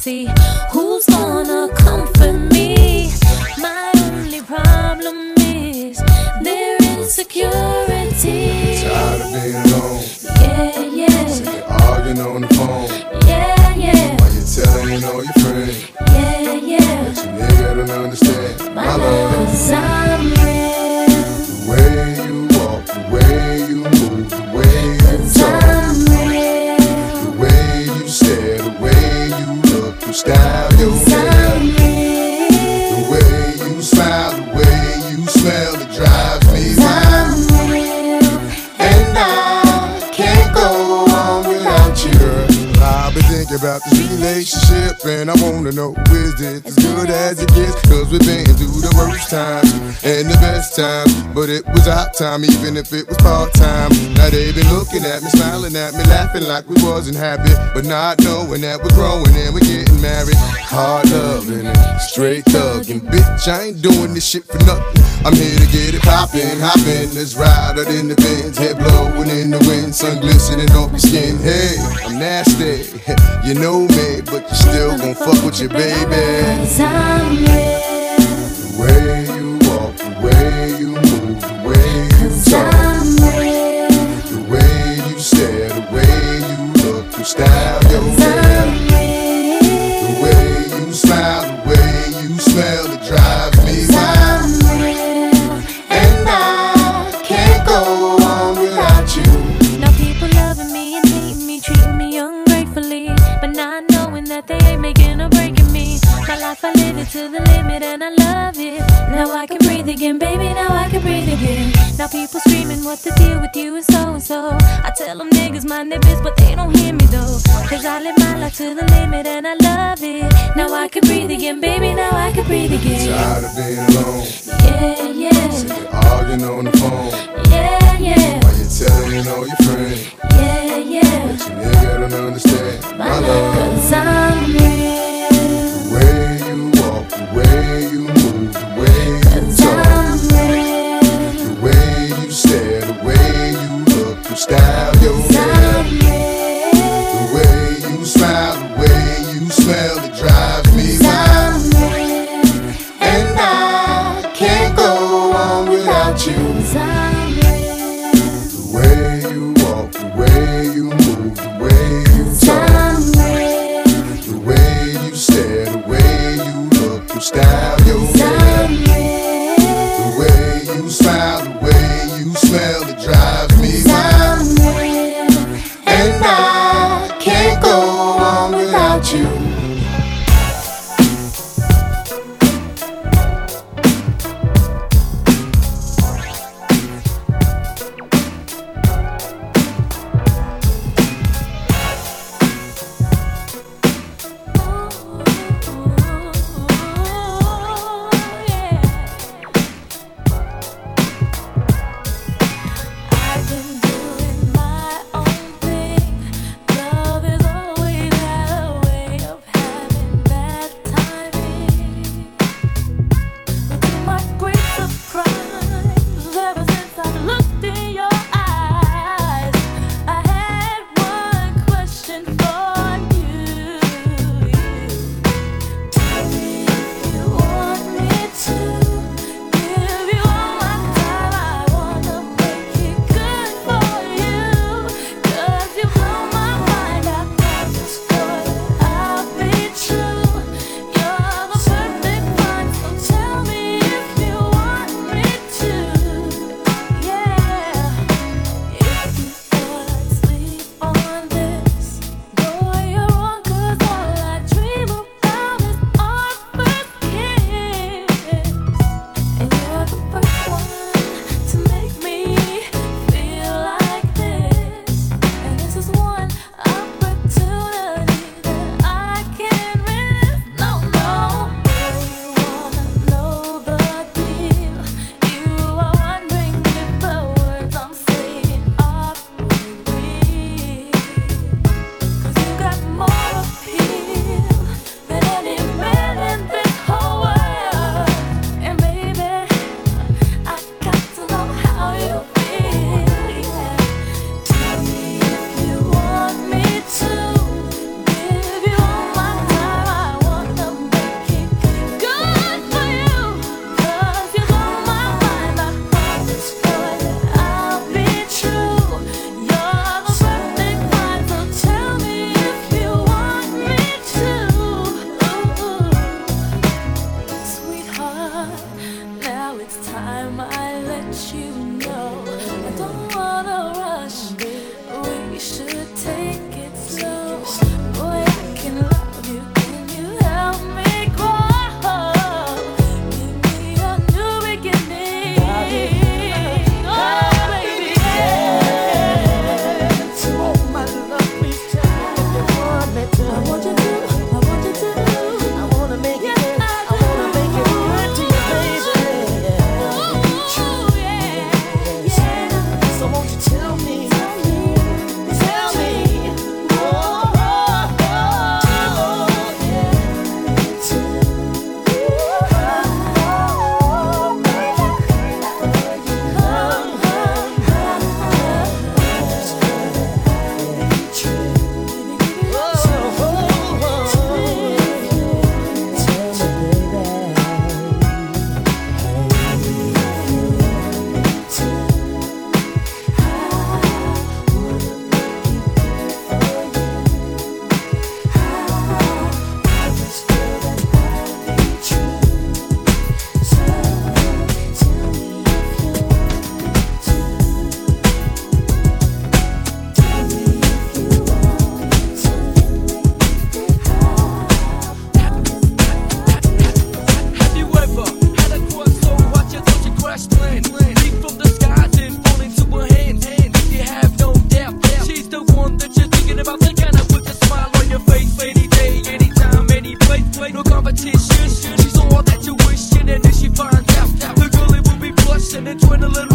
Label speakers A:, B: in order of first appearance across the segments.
A: see.
B: who time, even if it was part time. Now they been looking at me, smiling at me, laughing like we wasn't happy, but not knowing that we're growing and we're getting married. Hard loving and straight thugging, bitch. I ain't doing this shit for nothing. I'm here to get it poppin', hoppin'. Let's ride out in the Benz, head blowin' in the wind, sun glistening off your skin. Hey, I'm nasty, you know me, but you still gon' fuck with your baby. The way you walk, the way
C: what the deal with you and so and so. I tell them niggas mind their biz, but they don't hear me though. Cause I live my life to the limit and I love it. Now I can breathe again, baby, now I can breathe again.
B: Tired of being alone.
C: Yeah, yeah.
B: Sick of arguing on the phone.
C: Yeah, yeah.
B: While you're telling all your friends.
C: Yeah, yeah.
B: But you nigga don't understand my love.
C: Cause I'm real.
B: The way you walk, the way you move, the way
C: with a
D: little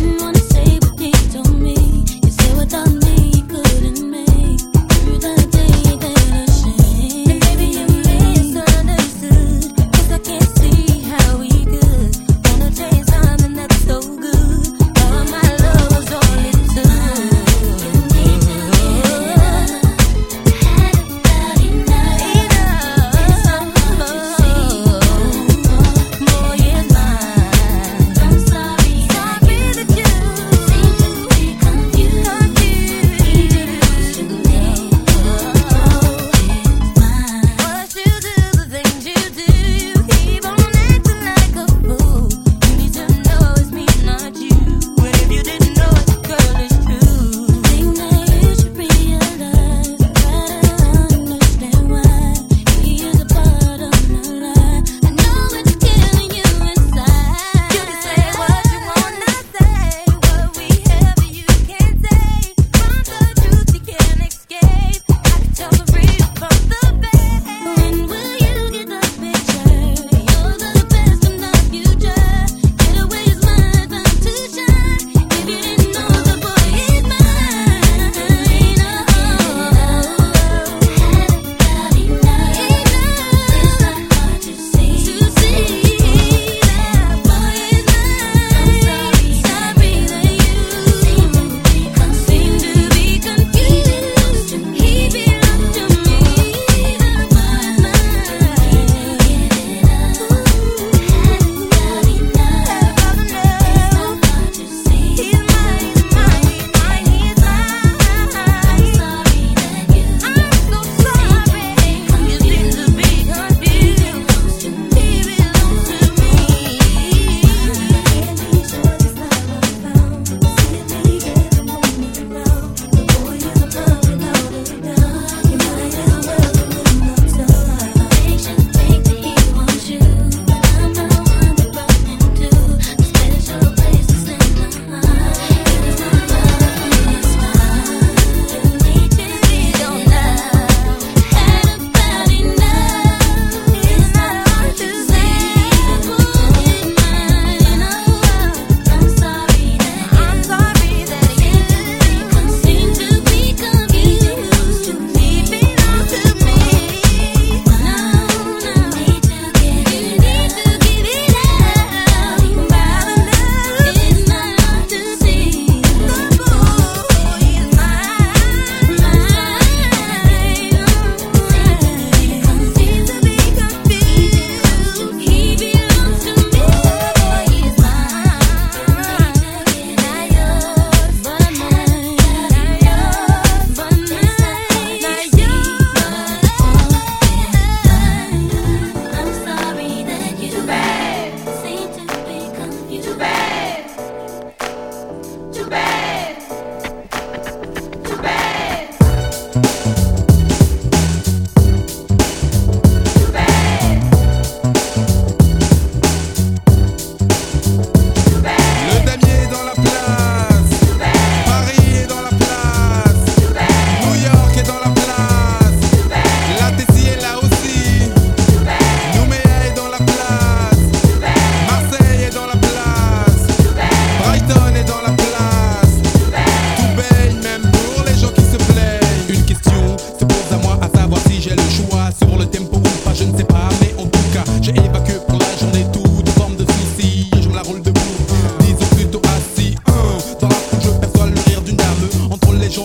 D: didn't want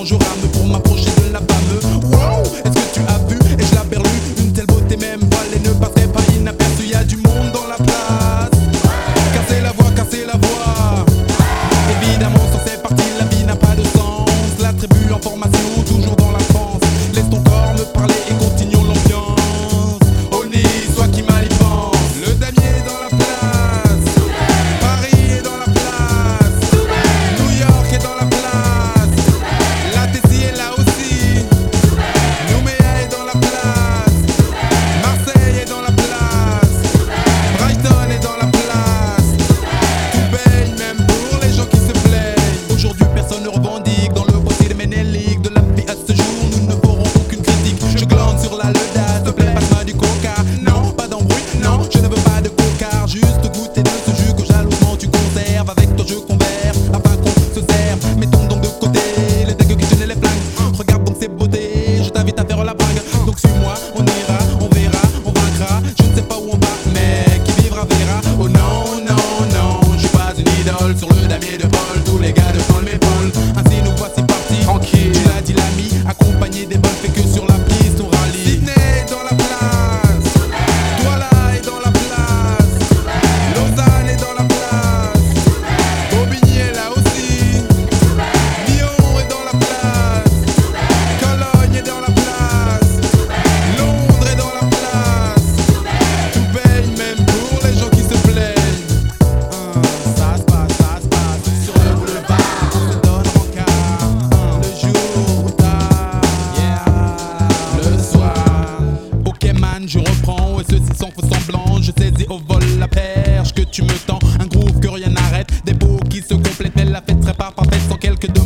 D: conjugar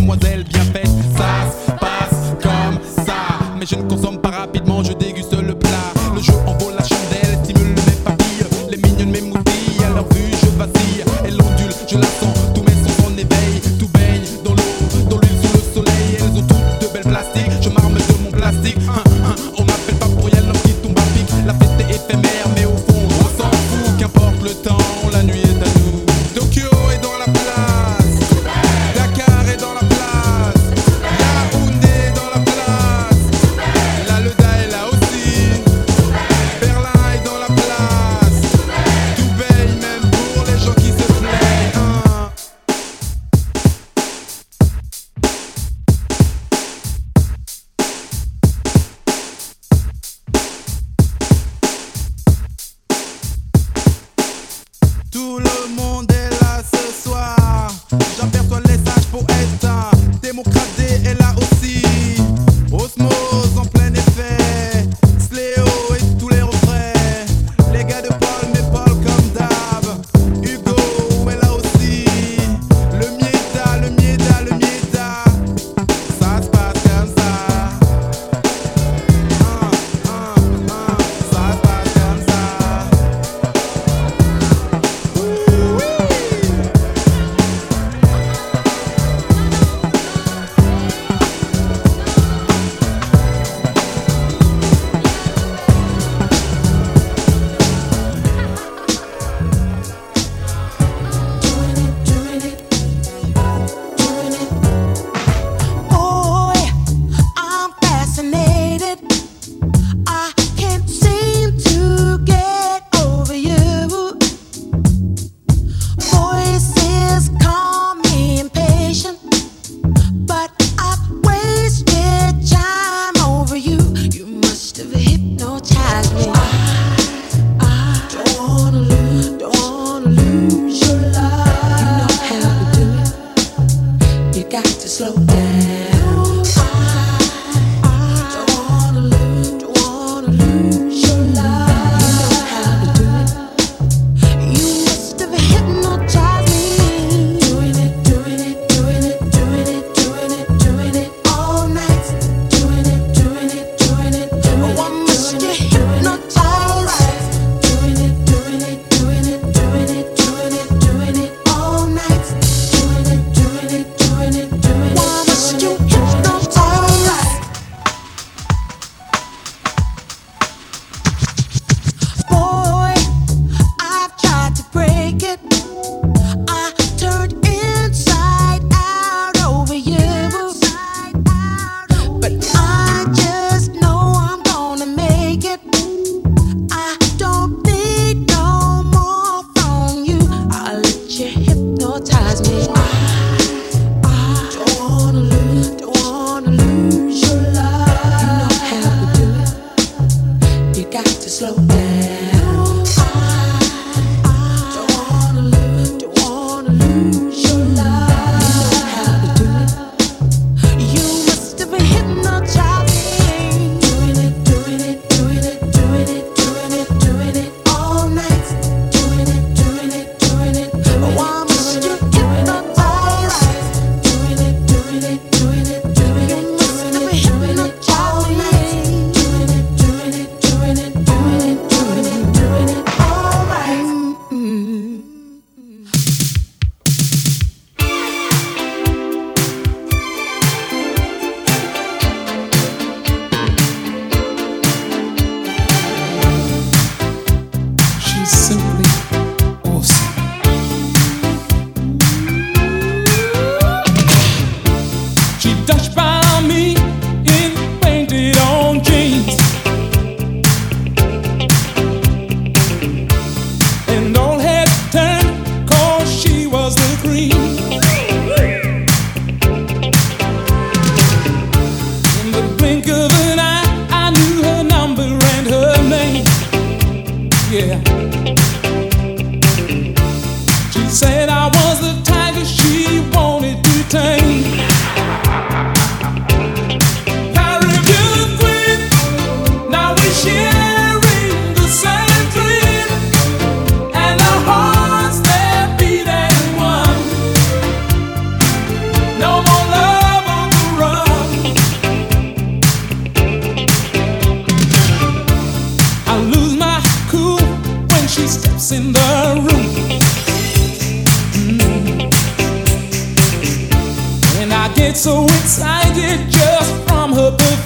D: demoiselles bien faites, ça se passe comme ça. Mais je ne consomme pas rapidement, je
E: dé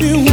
E: so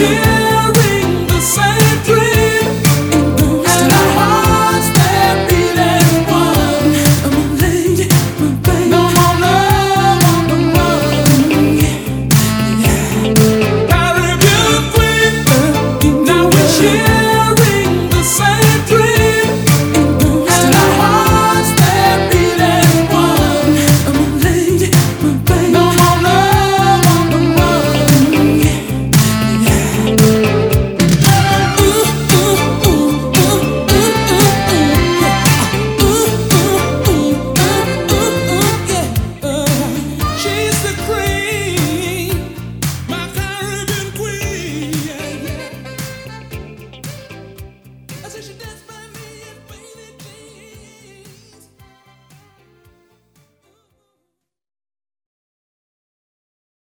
E: te.